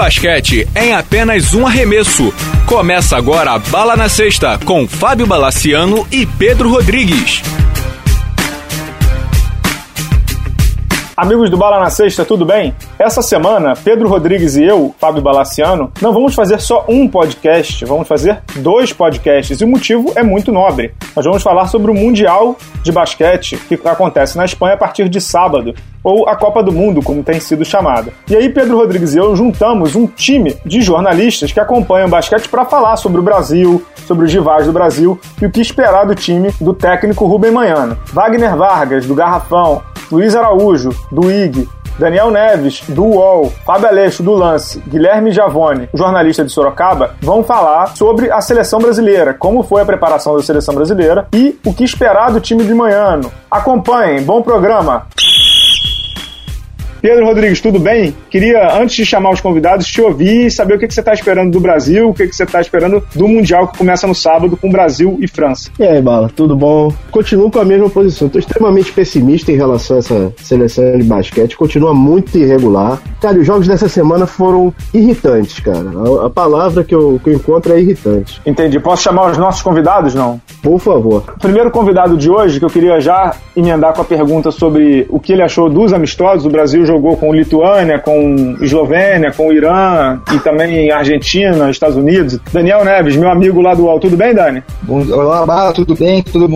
basquete em apenas um arremesso. Começa agora a Bala na Sexta com Fábio Balaciano e Pedro Rodrigues. Amigos do Bala na Sexta, tudo bem? Essa semana, Pedro Rodrigues e eu, Fábio Balaciano, não vamos fazer só um podcast, vamos fazer dois podcasts e o motivo é muito nobre. Nós vamos falar sobre o Mundial de Basquete que acontece na Espanha a partir de sábado, ou a Copa do Mundo, como tem sido chamada. E aí, Pedro Rodrigues e eu juntamos um time de jornalistas que acompanham o basquete para falar sobre o Brasil, sobre os rivais do Brasil e o que esperar do time do técnico Rubem Manhano. Wagner Vargas, do Garrafão, Luiz Araújo, do IG, Daniel Neves, do UOL, Fábio Aleixo, do Lance, Guilherme Javone, jornalista de Sorocaba, vão falar sobre a seleção brasileira, como foi a preparação da seleção brasileira e o que esperar do time de Manhano. Acompanhem, bom programa! Pedro Rodrigues, tudo bem? Queria, antes de chamar os convidados, te ouvir e saber o que, você está esperando do Brasil, o que, que você está esperando do Mundial que começa no sábado com Brasil e França. E aí, Bala, tudo bom? Continuo com a mesma posição. Estou extremamente pessimista em relação a essa seleção de basquete. Continua muito irregular. Cara, os jogos dessa semana foram irritantes, cara. A, a palavra que eu, que eu encontro é irritante. Entendi. Posso chamar os nossos convidados, não? Por favor. O primeiro convidado de hoje, que eu queria já emendar com a pergunta sobre o que ele achou dos amistosos. O Brasil jogou com Lituânia, com Eslovênia, com Irã e também Argentina, Estados Unidos. Daniel Neves, meu amigo lá do UOL. Tudo bem, Dani? Olá, Bala, tudo bem? Tudo,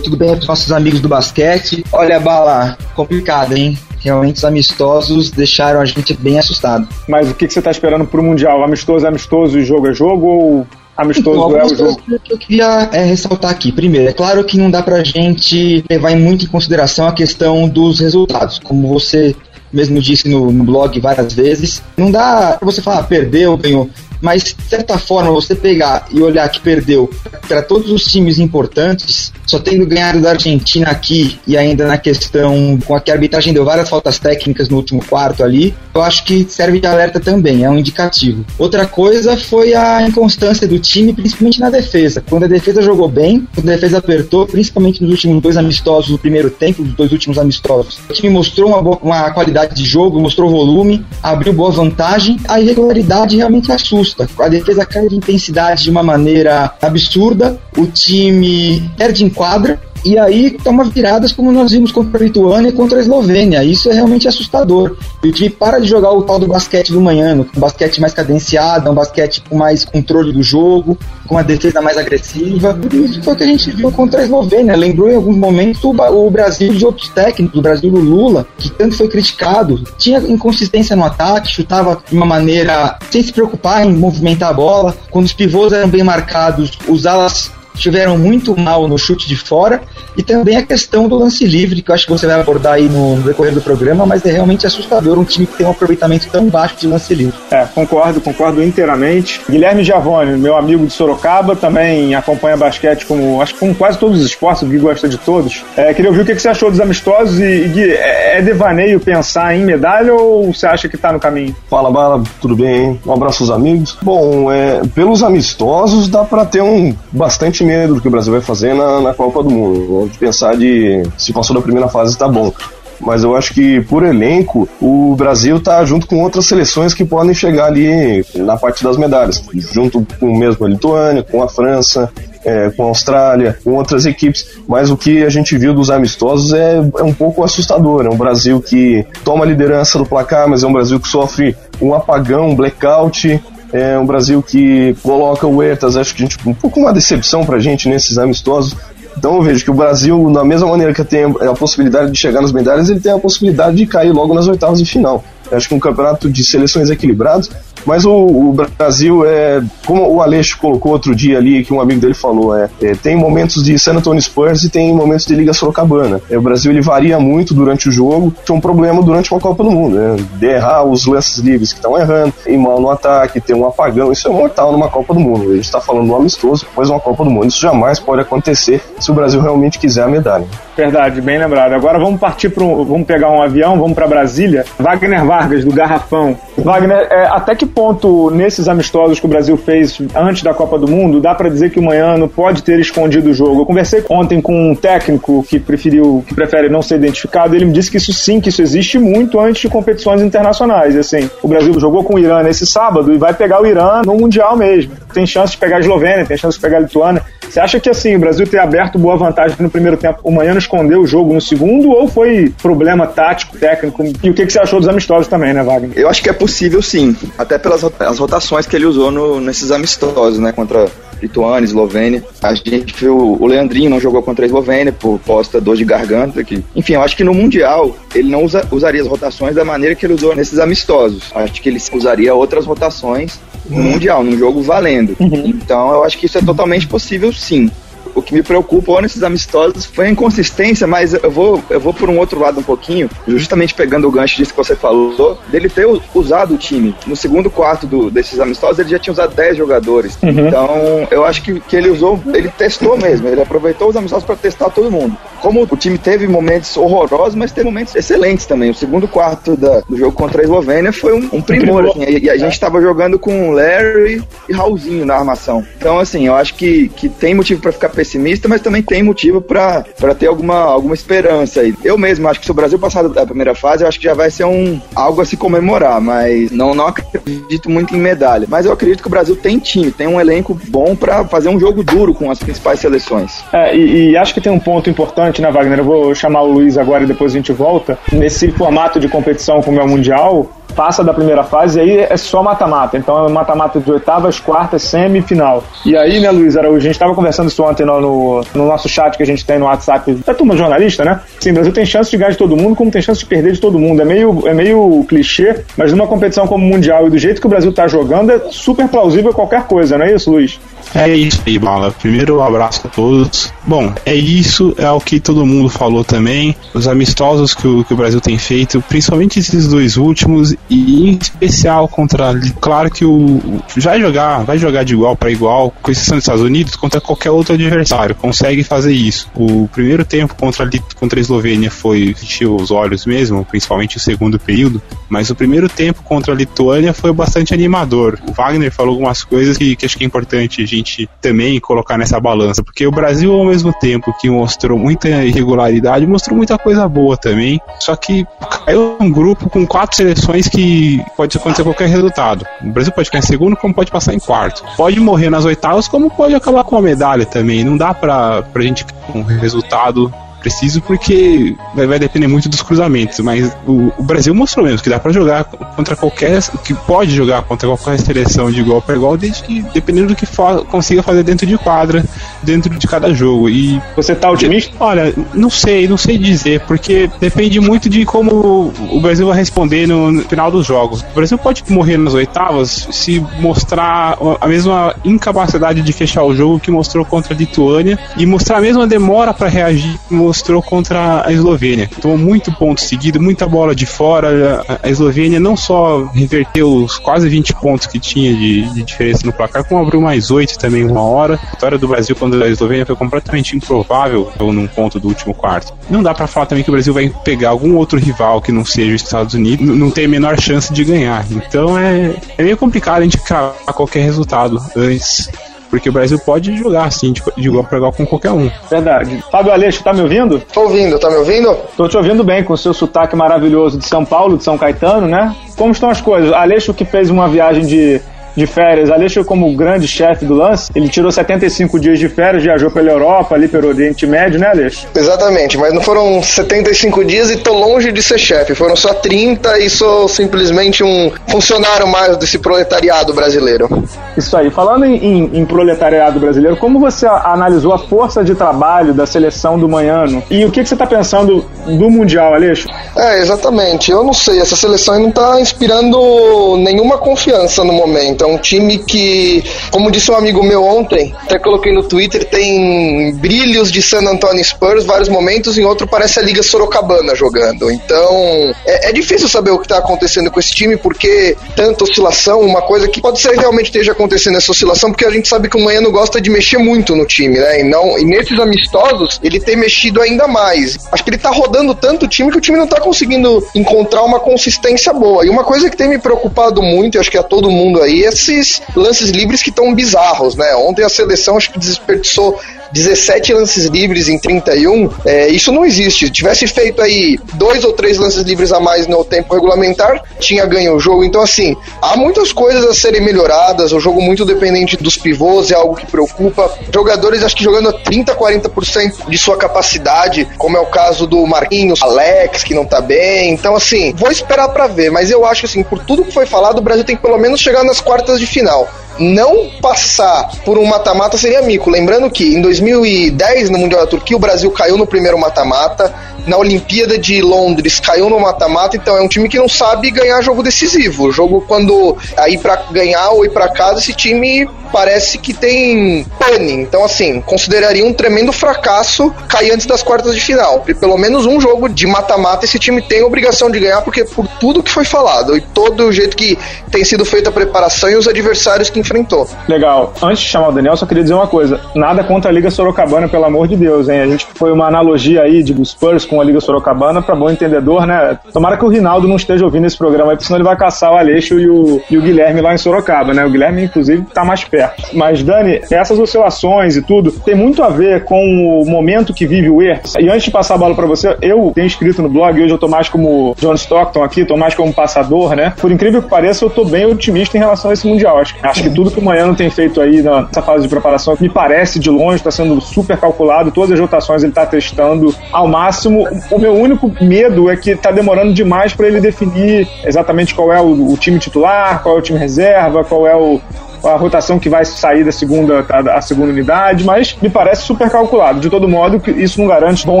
tudo bem os nossos amigos do basquete? Olha, Bala, complicado, hein? realmente os amistosos deixaram a gente bem assustado. Mas o que, que você está esperando para o Mundial? Amistoso é amistoso e jogo é jogo ou amistoso então, é o jogo? que eu queria é, ressaltar aqui. Primeiro, é claro que não dá pra gente levar muito em consideração a questão dos resultados. Como você mesmo disse no, no blog várias vezes, não dá pra você falar, ah, perdeu, ganhou mas de certa forma você pegar e olhar que perdeu para todos os times importantes, só tendo ganhado da Argentina aqui e ainda na questão com a que a arbitragem deu várias faltas técnicas no último quarto ali, eu acho que serve de alerta também, é um indicativo. Outra coisa foi a inconstância do time, principalmente na defesa. Quando a defesa jogou bem, quando a defesa apertou, principalmente nos últimos dois amistosos do primeiro tempo, dos dois últimos amistosos, o time mostrou uma, boa, uma qualidade de jogo, mostrou volume, abriu boa vantagem, a irregularidade realmente assusta A defesa cai de intensidade de uma maneira absurda, o time perde em quadra, e aí toma viradas como nós vimos contra a Lituânia e contra a Eslovênia. Isso é realmente assustador. E o time para de jogar o tal do basquete do manhã, um basquete mais cadenciado, um basquete com mais controle do jogo, com uma defesa mais agressiva. Isso foi o que a gente viu contra a Eslovênia. Lembrou em alguns momentos o Brasil de outros técnicos, o Brasil do Lula, que tanto foi criticado. Tinha inconsistência no ataque, chutava de uma maneira sem se preocupar em movimentar a bola. Quando os pivôs eram bem marcados, os alas estiveram muito mal no chute de fora e também a questão do lance livre, que eu acho que você vai abordar aí no, decorrer do programa, mas é realmente assustador um time que tem um aproveitamento tão baixo de lance livre. É, concordo, concordo inteiramente. Guilherme Giavone, meu amigo de Sorocaba, também acompanha basquete como, acho que como quase todos os esportes, o Gui gosta de todos. É, queria ouvir o que você achou dos amistosos e, Gui, é, é devaneio pensar em medalha ou você acha que está no caminho? Fala, Bala, tudo bem? Um abraço aos amigos. Bom, é, pelos amistosos dá para ter um bastante medo do que o Brasil vai fazer na, na Copa do Mundo. De pensar de se passou da primeira fase, tá bom mas eu acho que por elenco o Brasil tá junto com outras seleções que podem chegar ali na parte das medalhas, junto com mesmo a Lituânia, com a França, é, com a Austrália, com outras equipes. Mas o que a gente viu dos amistosos é, é um pouco assustador. É um Brasil que toma a liderança do placar, mas é um Brasil que sofre um apagão, um blackout é um Brasil que coloca o Huertas, acho que a gente, um pouco uma decepção pra gente nesses amistosos. Então eu vejo que o Brasil, da mesma maneira que tem a possibilidade de chegar nas medalhas, ele tem a possibilidade de cair logo nas oitavas de final. Eu acho que um campeonato de seleções equilibrados mas o, o, Brasil é, como o Aleixo colocou outro dia ali, que um amigo dele falou, é, é tem momentos de San Antonio Spurs e tem momentos de Liga Sorocabana. É, o Brasil ele varia muito durante o jogo, que é um problema durante uma Copa do Mundo, né? De errar os lances livres que estão errando, ir mal no ataque, ter um apagão, isso é mortal numa Copa do Mundo. A gente está falando um amistoso, mas uma Copa do Mundo. Isso jamais pode acontecer se o Brasil realmente quiser a medalha. Verdade, bem lembrado. Agora vamos partir para um, vamos pegar um avião, vamos para Brasília. Wagner Vargas do Garrafão. Wagner, é, até que ponto nesses amistosos que o Brasil fez antes da Copa do Mundo, dá para dizer que o Manhano pode ter escondido o jogo. Eu conversei ontem com um técnico que preferiu, que prefere não ser identificado, ele me disse que isso sim, que isso existe muito antes de competições internacionais. Assim, o Brasil jogou com o Irã nesse sábado e vai pegar o Irã no Mundial mesmo. Tem chance de pegar a Eslovênia, tem chance de pegar a Lituânia. Você acha que assim, o Brasil ter aberto boa vantagem no primeiro tempo, o Manhano escondeu o jogo no segundo ou foi problema tático, técnico? E o que, que você achou dos amistosos também, né, Wagner? Eu acho que é possível sim, até pelas as rotações que ele usou no, nesses amistosos, né, contra Lituânia, Eslovênia. A gente viu o Leandrinho não jogou contra a Eslovênia por posta dor de garganta. Que, enfim, eu acho que no Mundial ele não usa, usaria as rotações da maneira que ele usou nesses amistosos. Acho que ele usaria outras rotações no Mundial, num jogo valendo. Uhum. Então eu acho que isso é totalmente possível sim o que me preocupou nesses amistosos foi a inconsistência, mas eu vou, eu vou por um outro lado um pouquinho, justamente pegando o gancho disso que você falou, dele ter usado o time. No segundo quarto do, desses amistosos, ele já tinha usado 10 jogadores. Uhum. Então, eu acho que, que ele usou, ele testou mesmo, ele aproveitou os amistosos para testar todo mundo. Como o time teve momentos horrorosos, mas teve momentos excelentes também. O segundo quarto da, do jogo contra a Eslovênia foi um, um primor, assim, e, e, a gente estava jogando com Larry e Raulzinho na armação. Então, assim, eu acho que, que tem motivo para ficar pessimista, mas também tem motivo para ter alguma, alguma esperança aí. Eu mesmo acho que se o Brasil passar da primeira fase, eu acho que já vai ser um, algo a se comemorar, mas não, não acredito muito em medalha. Mas eu acredito que o Brasil tem time, tem um elenco bom para fazer um jogo duro com as principais seleções. É, e, e acho que tem um ponto importante, né, Wagner? Eu vou chamar o Luiz agora e depois a gente volta. Nesse formato de competição como é o Mundial, passa da primeira fase e aí é só mata-mata. Então é mata-mata de oitavas, quartas, semifinal. E aí, né, Luiz Araújo, a gente estava conversando isso ontem no, no, no, nosso chat que a gente tem no WhatsApp da turma jornalista, né? Sim, o Brasil tem chance de ganhar de todo mundo, como tem chance de perder de todo mundo. É meio, é meio clichê, mas numa competição como o Mundial e do jeito que o Brasil está jogando, é super plausível qualquer coisa, não é isso, Luiz? É isso aí, Bala. Primeiro, um abraço a todos. Bom, é isso, é o que todo mundo falou também. Os amistosos que o, que o Brasil tem feito, principalmente esses dois últimos, e em especial contra. Claro que o. Vai jogar, vai jogar de igual para igual, com exceção dos Estados Unidos, contra qualquer outro adversário. Consegue fazer isso. O primeiro tempo contra, contra a Eslovênia foi encheu os olhos mesmo, principalmente o segundo período. Mas o primeiro tempo contra a Lituânia foi bastante animador. O Wagner falou algumas coisas que, que acho que é importante a gente também colocar nessa balança, porque o Brasil, ao mesmo tempo que mostrou muita irregularidade, mostrou muita coisa boa também. Só que caiu um grupo com quatro seleções que pode acontecer qualquer resultado. O Brasil pode ficar em segundo, como pode passar em quarto. Pode morrer nas oitavas, como pode acabar com a medalha também. Não dá pra, pra gente um resultado preciso porque vai, vai depender muito dos cruzamentos. Mas o, o, Brasil mostrou mesmo que dá para jogar contra qualquer. que pode jogar contra qualquer seleção de igual para igual, desde que dependendo do que for, consiga fazer dentro de quadra, dentro de cada jogo. E você tá otimista? Olha, não sei, não sei dizer, porque depende muito de como o Brasil vai responder no, no final dos jogos. O Brasil pode morrer nas oitavas se mostrar a mesma incapacidade de fechar o jogo que mostrou contra a Lituânia e mostrar a mesma demora para reagir mostrou contra a Eslovênia. Tomou muito ponto seguido, muita bola de fora. A Eslovênia não só reverteu os quase 20 pontos que tinha de, de diferença no placar, como abriu mais 8 também uma hora. A vitória do Brasil contra a Eslovênia foi completamente improvável num ponto do último quarto. Não dá para falar também que o Brasil vai pegar algum outro rival que não seja os Estados Unidos, não tem a menor chance de ganhar. Então é, é meio complicado a gente cravar qualquer resultado antes porque o Brasil pode jogar assim, de, de igual para igual com qualquer um. Verdade. Fábio Aleixo, tá me ouvindo? Tô ouvindo, tá me ouvindo? Tô te ouvindo bem, com o seu sotaque maravilhoso de São Paulo, de São Caetano, né? Como estão as coisas? Aleixo que fez uma viagem de de férias. Aleixo, como grande chefe do lance, ele tirou 75 dias de férias, viajou pela Europa, ali pelo Oriente Médio, né, Aleixo? Exatamente, mas não foram 75 dias e tô longe de ser chefe. Foram só 30 e sou simplesmente um funcionário mais desse proletariado brasileiro. Isso aí. Falando em, em, em proletariado brasileiro, como você analisou a força de trabalho da seleção do Manhano? E o que, que você está pensando do Mundial, Aleixo? É, exatamente. Eu não sei, essa seleção não está inspirando nenhuma confiança no momento É um time que, como disse um amigo meu ontem, até coloquei no Twitter, tem brilhos de San Antonio Spurs, vários momentos, em outro parece a Liga Sorocabana jogando. Então, é, é difícil saber o que está acontecendo com esse time, porque tanta oscilação, uma coisa que pode ser que realmente esteja acontecendo essa oscilação, porque a gente sabe que o Manhã gosta de mexer muito no time, né? E, não, e nesses amistosos, ele tem mexido ainda mais. Acho que ele tá rodando tanto o time que o time não tá conseguindo encontrar uma consistência boa. E uma coisa que tem me preocupado muito, e acho que a todo mundo aí, é esses lances livres que estão bizarros, né? Ontem a seleção acho que desperdiçou 17 lances livres em 31, é, isso não existe. Se tivesse feito aí dois ou três lances livres a mais no tempo regulamentar, tinha ganho o jogo. Então, assim, há muitas coisas a serem melhoradas. O jogo muito dependente dos pivôs é algo que preocupa. Jogadores, acho que jogando a 30, 40% de sua capacidade, como é o caso do Marquinhos, Alex, que não tá bem. Então, assim, vou esperar para ver. Mas eu acho que, assim, por tudo que foi falado, o Brasil tem que pelo menos chegar nas quartas de final não passar por um mata-mata seria mico. Lembrando que em 2010, no Mundial da Turquia, o Brasil caiu no primeiro mata-mata. Na Olimpíada de Londres caiu no mata-mata, então é um time que não sabe ganhar jogo decisivo. O jogo quando aí para ganhar ou ir para casa, esse time parece que tem pane. Então assim, consideraria um tremendo fracasso cair antes das quartas de final. E pelo menos um jogo de mata-mata esse time tem obrigação de ganhar, porque por tudo que foi falado e todo o jeito que tem sido feita a preparação e os adversários que enfrentou. Legal. Antes de chamar o Daniel, só queria dizer uma coisa. Nada contra a Liga Sorocabana, pelo amor de Deus, hein? A gente foi uma analogia aí de Spurs com a Liga Sorocabana, para bom entendedor, né? Tomara que o Rinaldo não esteja ouvindo esse programa aí, porque senão ele vai caçar o Aleixo e o, e o Guilherme lá em Sorocaba, né? O Guilherme, inclusive, tá mais perto. Mas, Dani, essas oscilações e tudo tem muito a ver com o momento que vive o Ertz. E antes de passar a bola para você, eu tenho escrito no blog, hoje eu tô mais como John Stockton aqui, tô mais como passador, né? Por incrível que pareça, eu tô bem otimista em relação a esse Mundial. Acho que tudo que o Manhã tem feito aí nessa fase de preparação me parece de longe, está sendo super calculado, todas as rotações ele está testando ao máximo. O meu único medo é que está demorando demais para ele definir exatamente qual é o, o, time titular, qual é o time reserva, qual é o, a rotação que vai sair da segunda, a, segunda unidade, mas me parece super calculado. De todo modo, isso não garante bom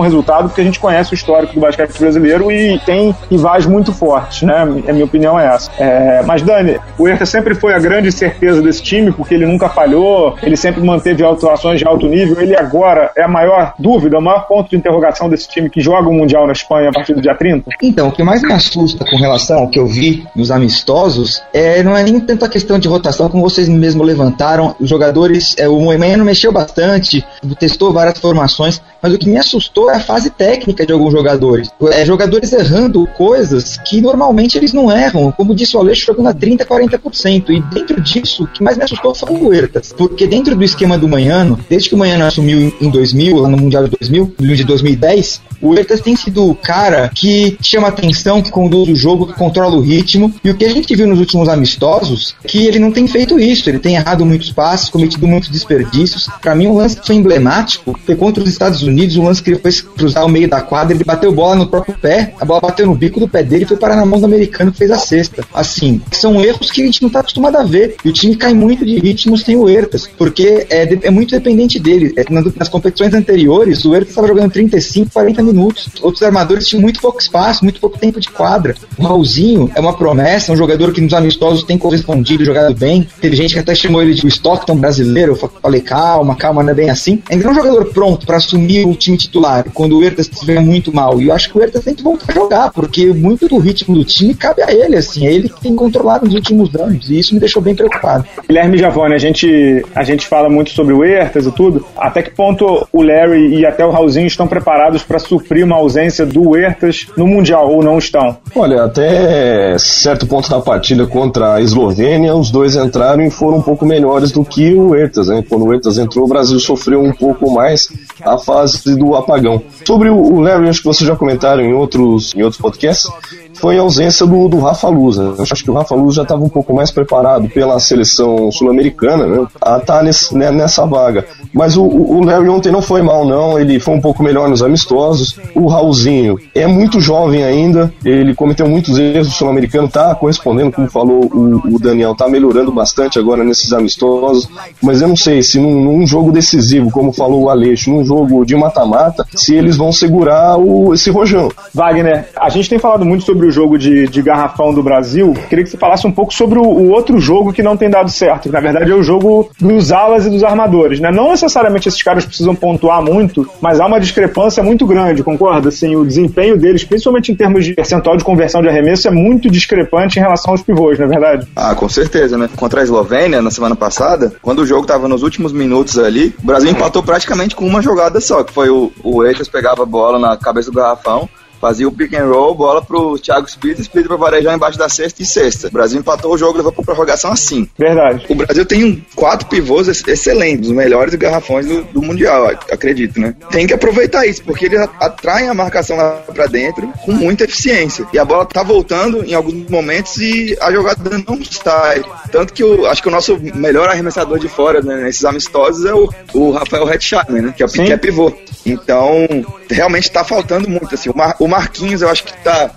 resultado, porque a gente conhece o histórico do basquete brasileiro e tem rivais muito fortes, né? A minha opinião é essa. É, mas, Dani, o Herta sempre foi a grande certeza desse time, porque ele nunca falhou, ele sempre manteve atuações de alto nível. Ele agora é a maior dúvida, o maior ponto de interrogação desse time que joga o Mundial na Espanha a partir do dia 30? Então, o que mais me assusta com relação ao que eu vi nos amistosos é não é nem tanto a questão de rotação, como vocês mesmo levantaram, os jogadores, é, o Moimano mexeu bastante, testou várias formações, mas o que me assustou é a fase técnica de alguns jogadores. É, jogadores errando coisas que normalmente eles não erram, como disse o Aleixo, jogando a 30, 40%. E dentro disso, o que mais me assustou foi o Huertas, porque dentro do esquema do Manhano, desde que o Manhano assumiu em 2000, lá no Mundial de 2000, de 2010, o Huertas tem sido o cara que chama atenção, que conduz o jogo, que controla o ritmo. E o que a gente viu nos últimos amistosos, que ele não tem feito isso. Ele tem errado muitos passes, cometido muitos desperdícios. Para mim, um lance que foi emblemático foi contra os Estados Unidos, um lance que ele foi cruzar o meio da quadra, ele bateu bola no próprio pé, a bola bateu no bico do pé dele e foi parar na mão do americano que fez a cesta. Assim, são erros que a gente não tá acostumado a ver. E o time cai muito de ritmo sem o Huertas, porque é, é muito dependente dele. É, nas competições anteriores, o Huertas estava jogando 35, 40 minutos. Outros armadores tinham muito pouco espaço, muito pouco tempo de quadra. O Raulzinho é uma promessa, um jogador que nos amistosos tem correspondido, jogado bem. Teve gente que até chamou ele de Stockton brasileiro. Eu falei, calma, calma, não é bem assim. Ainda é um jogador pronto para assumir o time titular quando o Ertas estiver muito mal. E eu acho que o Ertas tem que voltar a jogar, porque muito do ritmo do time cabe a ele, assim. É ele que tem controlado nos últimos anos. E isso me deixou bem preocupado. Guilherme Javone, a gente, a gente fala muito sobre o Ertas e tudo. Até que ponto o Larry e até o Raulzinho estão preparados para suprir uma ausência do Ertas no Mundial ou não estão? Olha, até certo ponto da partida contra a Eslovênia, os dois entraram e foram um pouco melhores do que o Ertas. Né? Quando o Ertas entrou, o Brasil sofreu um pouco mais a fase do apagão. Sobre o Larry, acho que vocês já comentaram em outros, em outros podcasts, foi a ausência do, do Rafa Luz. Né? Eu acho que o Rafa Luz já estava um pouco mais preparado pela seleção sul-americana né? a estar tá né, nessa vaga. Mas o, o Larry ontem não foi mal, não. Ele foi um pouco melhor nos amistosos. O Raulzinho é muito jovem ainda. Ele cometeu muitos erros. O sul-americano está correspondendo, como falou o, o Daniel, está melhorando bastante agora nesses amistosos. Mas eu não sei se num, num jogo decisivo, como falou o Aleixo, num jogo de mata-mata, se eles vão segurar o, esse rojão. Wagner, a gente tem falado muito sobre sobre o jogo de, de garrafão do Brasil, queria que você falasse um pouco sobre o, o outro jogo que não tem dado certo, que na verdade é o jogo dos alas e dos armadores, né? Não necessariamente esses caras precisam pontuar muito, mas há uma discrepância muito grande, concorda? Assim, o desempenho deles, principalmente em termos de percentual de conversão de arremesso, é muito discrepante em relação aos pivôs, não é verdade? Ah, com certeza, né? Contra a Eslovênia, na semana passada, quando o jogo estava nos últimos minutos ali, o Brasil empatou praticamente com uma jogada só, que foi o, o pegava a bola na cabeça do garrafão, fazia o pick and roll, bola pro Thiago Split, Split pra Varejão embaixo da sexta e sexta. O Brasil empatou o jogo, levou pra prorrogação assim. Verdade. O Brasil tem quatro pivôs excelentes, os melhores garrafões do, do Mundial, acredito, né? Tem que aproveitar isso, porque eles atraem a marcação lá pra dentro com muita eficiência. E a bola tá voltando em alguns momentos e a jogada não sai. Tanto que eu acho que o nosso melhor arremessador de fora né, nesses amistosos é o, o Rafael Hetzchapman, né? Que é, que é pivô. Então, realmente tá faltando muito, assim. O, Mar, o Marquinhos, eu acho que tá.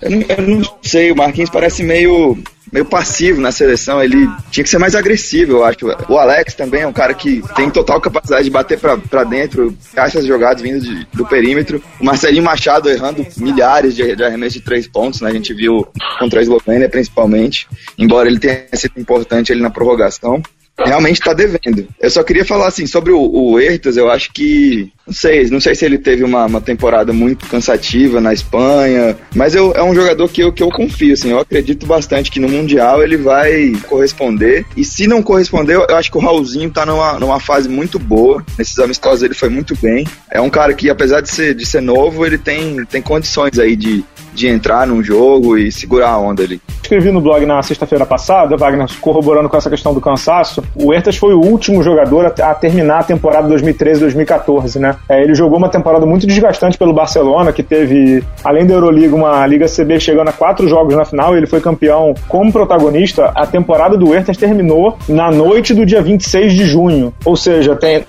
Eu não, eu não, sei, o Marquinhos parece meio. Meio passivo na seleção, ele tinha que ser mais agressivo, eu acho. O Alex também é um cara que tem total capacidade de bater para dentro, essas jogadas vindo de, do perímetro. O Marcelinho Machado errando milhares de, de arremessos de três pontos, né? A gente viu contra a Eslovênia principalmente, embora ele tenha sido importante ali na prorrogação realmente está devendo. Eu só queria falar assim sobre o, o eu acho que não sei, não sei se ele teve uma, uma temporada muito cansativa na Espanha, mas eu, é um jogador que eu, que eu confio, assim, eu acredito bastante que no Mundial ele vai corresponder. E se não corresponder, eu acho que o Raulzinho tá numa, numa fase muito boa. Nesses amistosos ele foi muito bem. É um cara que, apesar de ser, de ser novo, ele tem, tem condições aí de, de entrar num jogo e segurar a onda ali. Escrevi no blog na sexta-feira passada, Wagner, corroborando com essa questão do cansaço, o Ertas foi o último jogador a, terminar a temporada 2013-2014, né? É, ele jogou uma temporada muito desgastante pelo Barcelona, que teve, além da Euroliga, uma Liga CB chegando a quatro jogos na final. Ele foi campeão como protagonista. A temporada do Huertas terminou na noite do dia 26 de junho. Ou seja, tem,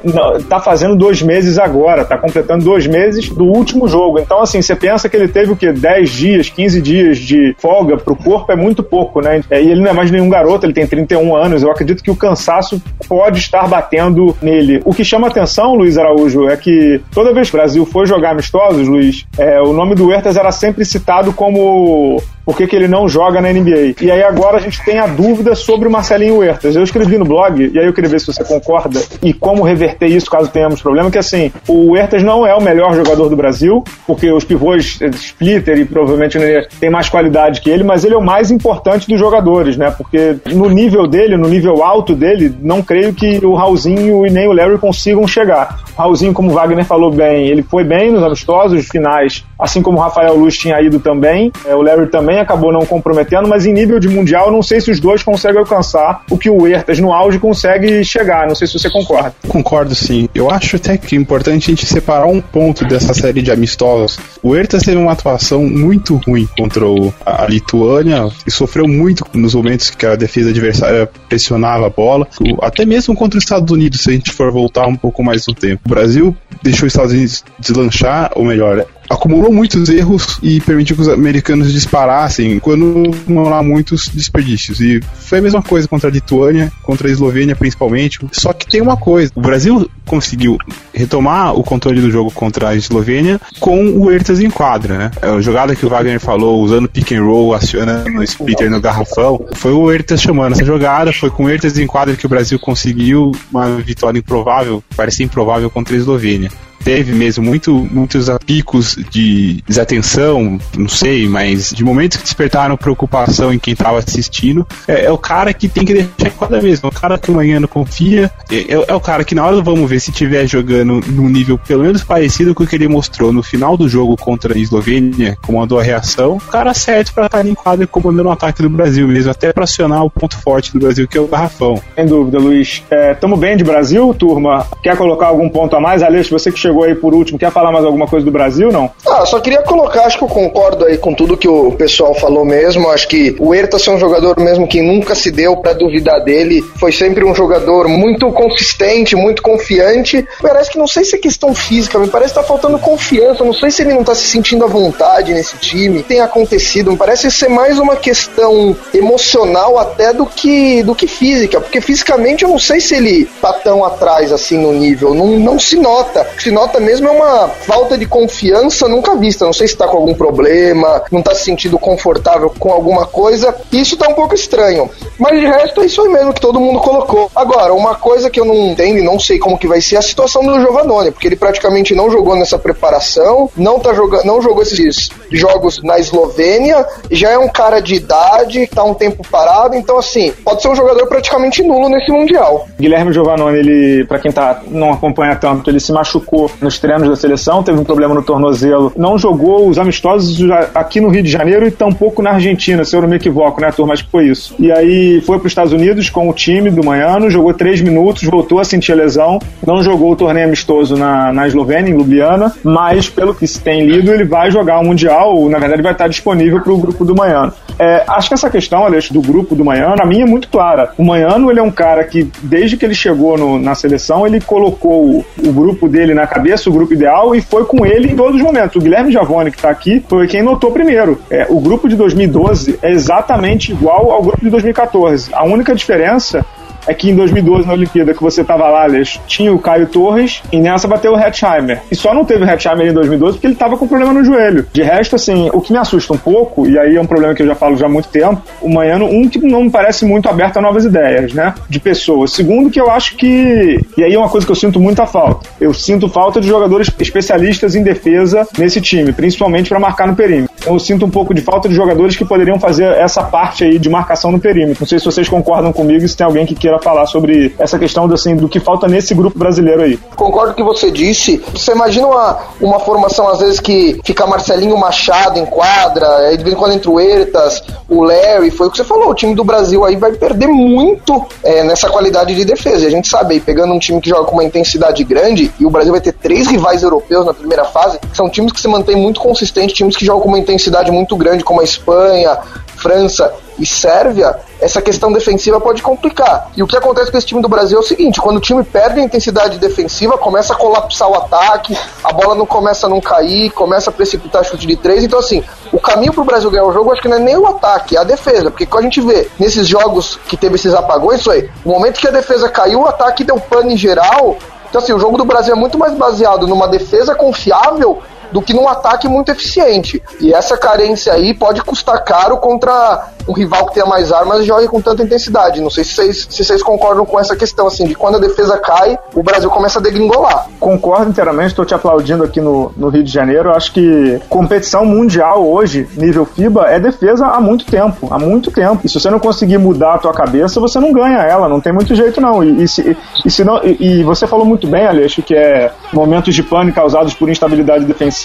tá fazendo dois meses agora, tá completando dois meses do último jogo. Então, assim, você pensa que ele teve o quê? 10 dias, 15 dias de folga pro corpo é muito pouco, né? E ele não é mais nenhum garoto, ele tem 31 anos. Eu acredito que o cansaço pode estar batendo nele. O que chama atenção, Luiz Araújo, é que toda vez que o Brasil foi jogar amistosos, Luiz, é, o nome do Huertas era sempre citado como por que, que ele não joga na NBA. E aí agora a gente tem a dúvida sobre o Marcelinho Huertas. Eu escrevi no blog, e aí eu queria ver se você concorda, e como reverter isso caso tenhamos problema, que assim, o Huertas não é o melhor jogador do Brasil, porque os pivôs eh, Splitter e provavelmente tem mais qualidade que ele, mas ele é o mais importante dos jogadores, né? Porque no nível dele, no nível alto dele, não creio que o Raulzinho e nem o Larry consigam chegar. O Raulzinho, como o Wagner falou bem, ele foi bem nos amistosos finais, assim como o Rafael Luz tinha ido também. É, o Larry também acabou não comprometendo, mas em nível de mundial, não sei se os dois conseguem alcançar o que o Huertas no auge consegue chegar. Não sei se você concorda. Concordo, sim. Eu acho até que é importante a gente separar um ponto dessa série de amistosos. O Huertas teve uma atuação muito ruim contra a Lituânia e sofreu muito nos momentos que a defesa adversária pressionava a bola. Até mesmo contra os Estados Unidos, se a gente for voltar um pouco mais no tempo. O Brasil deixou os Estados Unidos deslanchar, ou melhor, acumulou muitos erros e permitiu que os americanos disparassem quando não há muitos desperdícios. E foi a mesma coisa contra a Lituânia, contra a Eslovênia principalmente. Só que tem uma coisa: o Brasil conseguiu retomar o controle do jogo contra a Eslovênia com o Ertas em quadra, né? É a jogada que o Wagner falou, usando pick and roll, acionando o splitter no garrafão, foi o Ertas chamando essa jogada, foi com o Ertas em quadra que o Brasil conseguiu uma vitória improvável, parecia improvável contra a Eslovênia teve mesmo muito, muitos picos de desatenção, não sei, mas de momentos que despertaram preocupação em quem estava assistindo. É, é, o cara que tem que deixar em quadra mesmo, é o cara que amanhã não confia, é, é, é, o cara que na hora do vamos ver se estiver jogando num nível pelo menos parecido com o que ele mostrou no final do jogo contra a Eslovênia, comandou a reação, o cara certo para estar em quadra comandando o ataque do Brasil mesmo, até para acionar o ponto forte do Brasil, que é o garrafão. Sem dúvida, Luiz. Estamos é, bem de Brasil, turma? Quer colocar algum ponto a mais? Alex, você que chegou chegou aí por último, quer falar mais alguma coisa do Brasil, não? Ah, só queria colocar, acho que eu concordo aí com tudo que o pessoal falou mesmo. Acho que o Ertas é um jogador mesmo que nunca se deu para duvidar dele. Foi sempre um jogador muito consistente, muito confiante. Parece que não sei se é questão física, me parece que tá faltando confiança. Não sei se ele não tá se sentindo à vontade nesse time. Tem acontecido, me parece ser mais uma questão emocional até do que do que física, porque fisicamente eu não sei se ele tá tão atrás assim no nível. Não, não se nota. Se nota mesmo é uma falta de confiança nunca vista. Não sei se tá com algum problema, não tá se sentindo confortável com alguma coisa. Isso tá um pouco estranho. Mas de resto é isso aí mesmo que todo mundo colocou. Agora, uma coisa que eu não entendo e não sei como que vai ser é a situação do Giovanoni, porque ele praticamente não jogou nessa preparação, não tá jogando, não jogou esses jogos na Eslovênia, já é um cara de idade, tá um tempo parado, então assim, pode ser um jogador praticamente nulo nesse mundial. Guilherme Giovanoni, ele, para quem tá não acompanha tanto, ele se machucou nos treinos da seleção, teve um problema no tornozelo, não jogou os amistosos aqui no Rio de Janeiro e tampouco na Argentina, se eu não me equivoco, né, turma? Acho que foi isso. E aí foi para os Estados Unidos com o time do Manhano, jogou três minutos, voltou a sentir a lesão, não jogou o torneio amistoso na, na Eslovênia, em Ljubljana, mas pelo que se tem lido, ele vai jogar o Mundial, na verdade vai estar disponível para o grupo do Manhano. É, acho que essa questão, aliás, do grupo do Manhano, a mim é muito clara. O Manhano, ele é um cara que, desde que ele chegou no, na seleção, ele colocou o, o, grupo dele na cabeça, o grupo ideal, e foi com ele em todos os momentos. O Guilherme Javone, que está aqui, foi quem notou primeiro. É, o grupo de 2012 é exatamente igual ao grupo de 2014. A única diferença é que em 2012, na Olimpíada que você tava lá, Alex, tinha o Caio Torres e nessa bateu o Hetzheimer. E só não teve o Hetzheimer em 2012 porque ele tava com problema no joelho. De resto, assim, o que me assusta um pouco, e aí é um problema que eu já falo já há muito tempo, o Manhano, um, que não me parece muito aberto a novas ideias, né? De pessoas. Segundo, que eu acho que. E aí é uma coisa que eu sinto muita falta. Eu sinto falta de jogadores especialistas em defesa nesse time, principalmente para marcar no perímetro. Então, eu sinto um pouco de falta de jogadores que poderiam fazer essa parte aí de marcação no perímetro. Não sei se vocês concordam comigo, se tem alguém que queira falar sobre essa questão do, assim, do que falta nesse grupo brasileiro aí. Concordo com o que você disse. Você imagina uma, uma formação, às vezes, que fica Marcelinho Machado em quadra, aí de vez em quando entra o Ertas, o Larry, foi o que você falou, o time do Brasil aí vai perder muito é, nessa qualidade de defesa. E a gente sabe, aí, pegando um time que joga com uma intensidade grande, e o Brasil vai ter três rivais europeus na primeira fase, são times que se mantêm muito consistentes, times que jogam com uma intensidade muito grande, como a Espanha, França e Sérvia, essa questão defensiva pode complicar. E o que acontece com esse time do Brasil é o seguinte: quando o time perde a intensidade defensiva, começa a colapsar o ataque, a bola não começa a não cair, começa a precipitar chute de três. Então, assim, o caminho para o Brasil ganhar o jogo acho que não é nem o ataque, é a defesa. Porque quando a gente vê nesses jogos que teve esses apagões, isso aí, o momento que a defesa caiu, o ataque deu pano em geral. Então, assim, o jogo do Brasil é muito mais baseado numa defesa confiável do que num ataque muito eficiente. E essa carência aí pode custar caro contra um rival que tenha mais armas e jogue com tanta intensidade. Não sei se vocês, se vocês concordam com essa questão, assim, de quando a defesa cai, o Brasil começa a degringolar. Concordo inteiramente, estou te aplaudindo aqui no, no Rio de Janeiro. Eu acho que competição mundial hoje, nível FIBA, é defesa há muito tempo. Há muito tempo. E se você não conseguir mudar a tua cabeça, você não ganha ela. Não tem muito jeito, não. E, e se, e, se não, e, e você falou muito bem, Aleixo, que é momentos de pânico causados por instabilidade defensiva.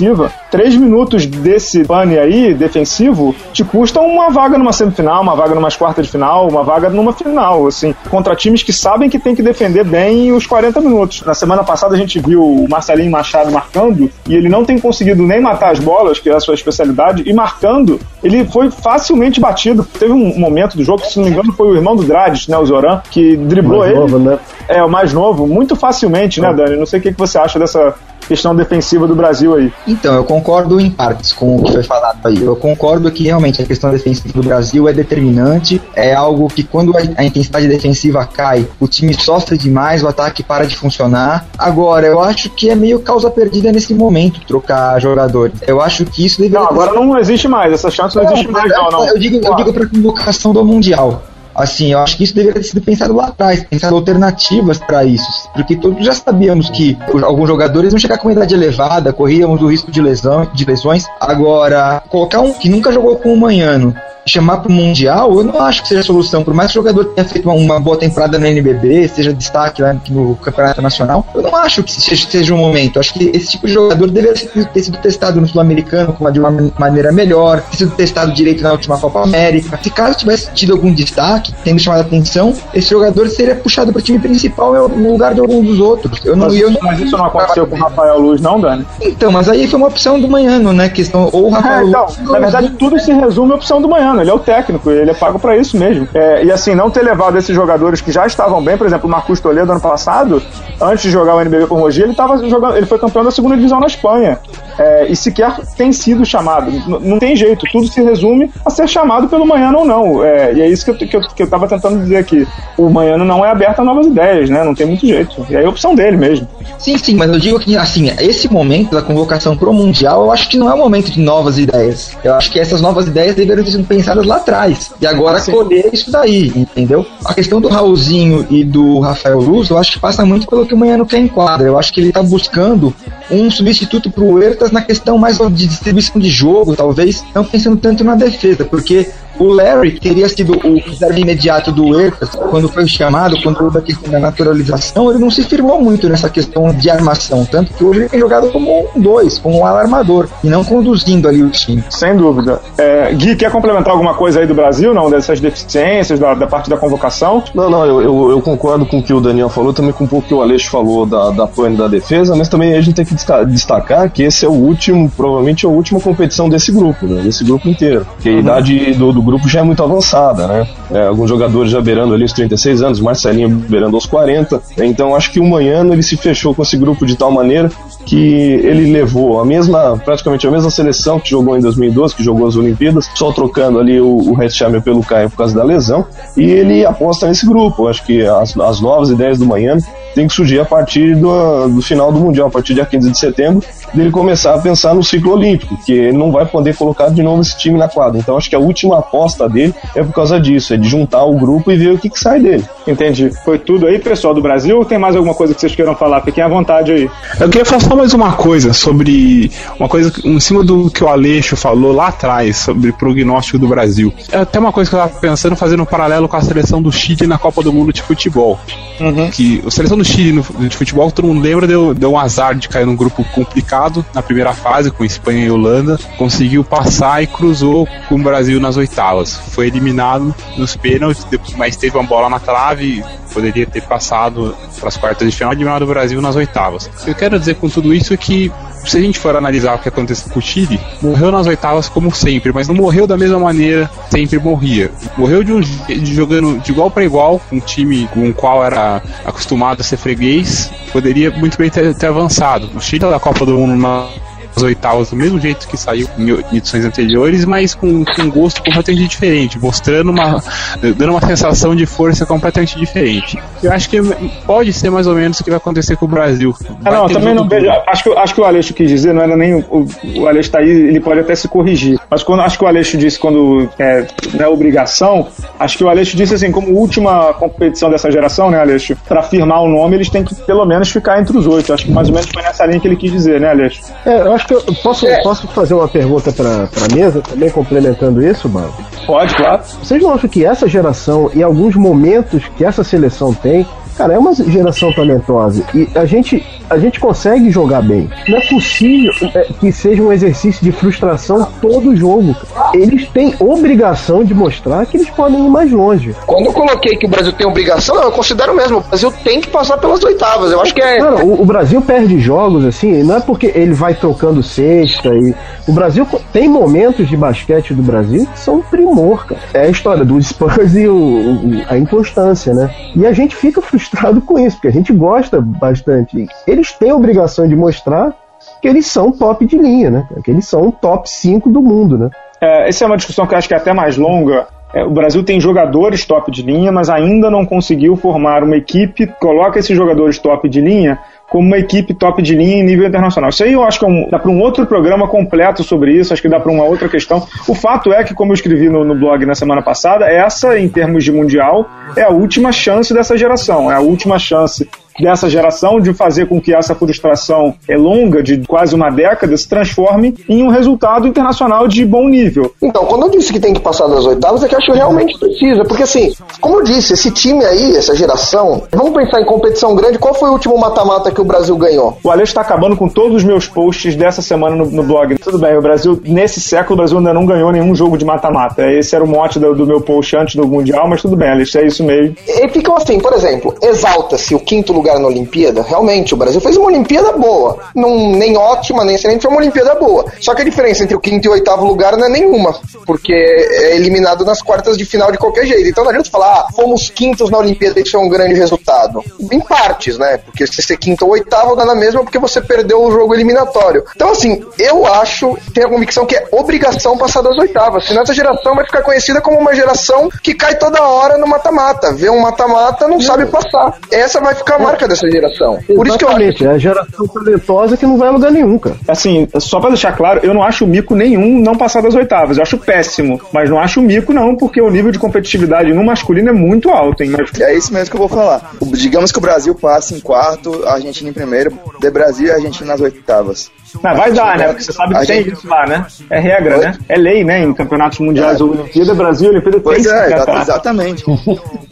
Três minutos desse pane aí, defensivo, te custam uma vaga numa semifinal uma vaga numa quartas de final, uma vaga numa final, assim, contra times que sabem que tem que defender bem os 40 minutos. Na semana passada a gente viu o Marcelinho Machado marcando e ele não tem conseguido nem matar as bolas, que é a sua especialidade, e marcando, ele foi facilmente batido. Teve um momento do jogo, se não me engano, foi o irmão do Drades, né, o Zoran, que driblou mais ele. Novo, né? É, o mais novo, muito facilmente, né, Dani? Não sei o que você acha dessa questão defensiva do Brasil aí. Então, eu concordo em partes com o que foi falado aí. Eu concordo que realmente a questão defensiva do Brasil é determinante, é algo que quando a intensidade defensiva cai, o time sofre demais, o ataque para de funcionar. Agora, eu acho que é meio causa perdida nesse momento trocar jogadores. Eu acho que isso deveria. Não, agora não existe mais, essa chance não, não existe mais, não. não. Eu digo, eu digo para convocação do Mundial. Assim, eu acho que isso deveria ter sido pensado lá atrás, pensado alternativas para isso, porque todos já sabíamos que alguns jogadores vão chegar com idade elevada, corríamos o risco de lesão, de lesões. Agora, colocar um que nunca jogou com o Manhano chamar para o Mundial, eu não acho que seja a solução. Por mais que o jogador tenha feito uma, uma boa temporada no NBB, seja destaque lá no Campeonato Nacional, eu não acho que seja, seja um momento. Eu acho que esse tipo de jogador deveria ter sido testado no Sul-Americano de uma maneira melhor, ter sido testado direito na última Copa América. Se caso tivesse tido algum destaque, tendo chamado a atenção, esse jogador seria puxado para o time principal no lugar de algum dos outros. Eu não, mas, eu não, mas isso não aconteceu com o Rafael Luz, não, Dani? Então, mas aí foi uma opção do Manhano, né? Questão, ou o Rafael é, então, Luz. Na verdade, tudo se resume à opção do Manhano ele é o técnico, ele é pago para isso mesmo. É, e assim, não ter levado esses jogadores que já estavam bem, por exemplo, o Marcos Toledo ano passado, antes de jogar o NBB com o Roger, ele, tava jogando, ele foi campeão da segunda divisão na Espanha. é, e sequer tem sido chamado. N não tem jeito, tudo se resume a ser chamado pelo Manhano ou não. É, e é isso que eu, que, eu, que eu tava tentando dizer aqui. O Manhano não é aberto a novas ideias, né? Não tem muito jeito. E aí é a opção dele mesmo. Sim, sim, mas eu digo que, assim, esse momento da convocação pro Mundial, eu acho que não é o momento de novas ideias. Eu acho que essas novas ideias deveriam ter sido pensadas lá atrás. E agora sim. colher isso daí, entendeu? A questão do Raulzinho e do Rafael Luz, eu acho que passa muito pelo que o Manhano quer em quadra. Eu acho que ele tá buscando um substituto pro Huertas na questão mais de distribuição de jogo, talvez, não pensando tanto na defesa, porque o Larry teria sido o reserva imediato do Huertas quando foi chamado, quando houve a questão da naturalização, ele não se firmou muito nessa questão de armação, tanto que hoje ele tem jogado como um dois, como um alarmador, e não conduzindo ali o time. Sem dúvida. É, Gui, quer complementar alguma coisa aí do Brasil, não? Dessas deficiências, da, da parte da convocação? Não, não, eu, eu, eu, concordo com o que o Daniel falou, também com um pouco que o Aleixo falou da, da pane da defesa, mas também a gente tem que destacar que esse é o último, provavelmente é a última competição desse grupo, né? Desse grupo inteiro. Que a uhum. idade do, do grupo já é muito avançada, né? É, alguns jogadores já beirando ali os 36 anos, Marcelinho beirando aos 40. Então acho que o Manhano ele se fechou com esse grupo de tal maneira que ele levou a mesma, praticamente a mesma seleção que jogou em 2012, que jogou as Olimpíadas, só trocando ali o, o Rechamel pelo Caio por causa da lesão, e ele aposta nesse grupo. Acho que as, as novas ideias do Manhano tem que surgir a partir do, do final do Mundial, a partir de dia 15 de setembro, dele começar a pensar no ciclo olímpico, que ele não vai poder colocar de novo esse time na quadra. Então acho que a última aposta dele é por causa disso, é de juntar o grupo e ver o que, que sai dele. Entendi. Foi tudo aí, pessoal do Brasil, ou tem mais alguma coisa que vocês queiram falar? Fiquem à vontade aí. Eu queria falar só mais uma coisa sobre uma coisa em cima do que o Aleixo falou lá atrás, sobre o prognóstico do Brasil. É até uma coisa que eu estava pensando, fazendo um paralelo com a seleção do Chile na Copa do Mundo de futebol. Uhum. Que a seleção do Chile de futebol, todo mundo lembra, deu, deu um azar de cair num grupo complicado na primeira fase, com Espanha e Holanda. Conseguiu passar e cruzou com o Brasil nas oitavas. Foi eliminado nos pênaltis, mas teve uma bola na trave, poderia ter passado para as quartas de final eliminado o Brasil nas oitavas. Eu quero dizer com tudo isso é que se a gente for analisar o que aconteceu com o Chile, morreu nas oitavas como sempre, mas não morreu da mesma maneira sempre morria. Morreu de um de jogando de igual para igual com um time com o qual era acostumado a ser freguês, poderia muito bem ter, ter avançado. O Chile da Copa do Mundo na as oitavas do mesmo jeito que saiu em edições anteriores, mas com, com um gosto completamente diferente, mostrando uma. dando uma sensação de força completamente diferente. Eu acho que pode ser mais ou menos o que vai acontecer com o Brasil. Ah, não, também não vejo. Acho que, acho que o Aleixo quis dizer, não era nem. O, o Aleixo tá aí, ele pode até se corrigir. Mas quando acho que o Aleixo disse quando é, não é obrigação, acho que o Aleixo disse assim, como última competição dessa geração, né, Aleixo? Para firmar o nome, eles têm que pelo menos ficar entre os oito. Acho que mais ou menos foi nessa linha que ele quis dizer, né, Aleixo? É, eu acho acho que eu posso, é. posso fazer uma pergunta para a mesa, também complementando isso, mano? Pode, claro. Vocês não acham que essa geração e alguns momentos que essa seleção tem Cara, é uma geração talentosa e a gente, a gente consegue jogar bem. Não é possível é, que seja um exercício de frustração todo jogo. Eles têm obrigação de mostrar que eles podem ir mais longe. Quando eu coloquei que o Brasil tem obrigação, eu considero mesmo. O Brasil tem que passar pelas oitavas. Eu acho que é. Cara, o, o Brasil perde jogos assim, não é porque ele vai trocando sexta e. O Brasil tem momentos de basquete do Brasil que são primor, cara. É a história do Spurs e o, o, a inconstância, né? E a gente fica frustrado frustrado com isso, porque a gente gosta bastante. Eles têm a obrigação de mostrar que eles são top de linha, né? Que eles são top 5 do mundo, né? É, essa é uma discussão que eu acho que é até mais longa. É, o Brasil tem jogadores top de linha, mas ainda não conseguiu formar uma equipe coloca esses jogadores top de linha como uma equipe top de linha em nível internacional. Isso aí eu acho que é um, dá para um outro programa completo sobre isso, acho que dá para uma outra questão. O fato é que, como eu escrevi no, no, blog na semana passada, essa, em termos de mundial, é a última chance dessa geração, é a última chance dessa geração de fazer com que essa frustração é longa, de quase uma década, se transforme em um resultado internacional de bom nível. Então, quando eu disse que tem que passar das oitavas, é que eu acho que realmente precisa, porque assim, como eu disse, esse time aí, essa geração, vamos pensar em competição grande, qual foi o último mata-mata que o Brasil ganhou? O Alex está acabando com todos os meus posts dessa semana no, no, blog. Tudo bem, o Brasil, nesse século, o Brasil ainda não ganhou nenhum jogo de mata-mata. Esse era o mote do, do, meu post antes do Mundial, mas tudo bem, Alex, é isso mesmo. E ficam assim, por exemplo, exalta-se o quinto lugar lugar na Olimpíada, realmente, o Brasil fez uma Olimpíada boa. Não, nem ótima, nem excelente, foi uma Olimpíada boa. Só que a diferença entre o quinto e o oitavo lugar não é nenhuma, porque é eliminado nas quartas de final de qualquer jeito. Então não adianta falar, ah, fomos quintos na Olimpíada, isso é um grande resultado. Em partes, né? Porque se ser quinto ou oitavo dá na mesma porque você perdeu o jogo eliminatório. Então, assim, eu acho, tenho a convicção que é obrigação passar das oitavas. Senão essa geração vai ficar conhecida como uma geração que cai toda hora no mata-mata. Vê um mata-mata, não sabe passar. Essa vai ficar a marca dessa geração. Por isso que eu acho. É a geração talentosa que não vai a lugar nenhum, cara. Assim, só pra deixar claro, eu não acho mico nenhum não passar das oitavas. Eu acho péssimo. Mas não acho mico, não, porque o nível de competitividade no masculino é muito alto, hein? Mas... É isso mesmo que eu vou falar. O- digamos que o Brasil passe em quarto, a Argentina em primeiro, de Brasil e a Argentina nas oitavas. Não, vai dar, né? Porque você sabe que tem gente- isso lá, né? É regra, Oi? né? É lei, né? Em campeonatos mundiais É. Olimpíada, Brasil, Olimpíada tem Pois é, exatamente.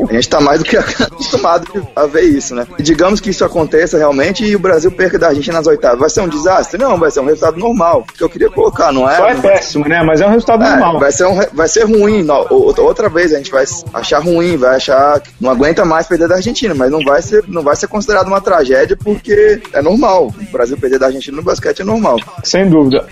A gente tá mais do que acostumado a ver isso, né? E digamos que isso aconteça realmente e o Brasil perca da Argentina nas oitavas. Vai ser um desastre? Não, vai ser um resultado normal. Que eu queria colocar, não é? Só é péssimo, né? Mas é um resultado É, normal. vai ser, um, vai ser ruim. no- o- outra vez a gente vai achar ruim, vai achar que não aguenta mais perder da Argentina, mas não vai ser, não vai ser considerado uma tragédia porque é normal. O Brasil perder da Argentina no basquete é normal. Sem dúvida.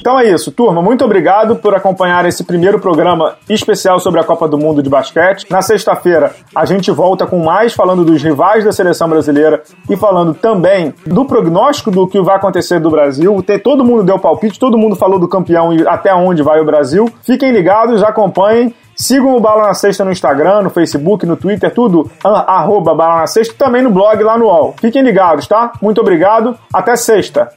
Então é isso, turma. Muito obrigado por acompanhar esse primeiro programa especial sobre a Copa do Mundo de Basquete. Na sexta-feira, a gente volta com mais falando dos rivais da seleção brasileira e falando também do prognóstico do que vai acontecer do Brasil. Todo mundo deu palpite, todo mundo falou do campeão e até onde vai o Brasil. Fiquem ligados, acompanhem. Sigam o Bala na Sexta no Instagram, no Facebook, no Twitter, tudo, arroba Bala na Sexta, também no blog lá no UOL. Fiquem ligados, tá? Muito obrigado, até sexta.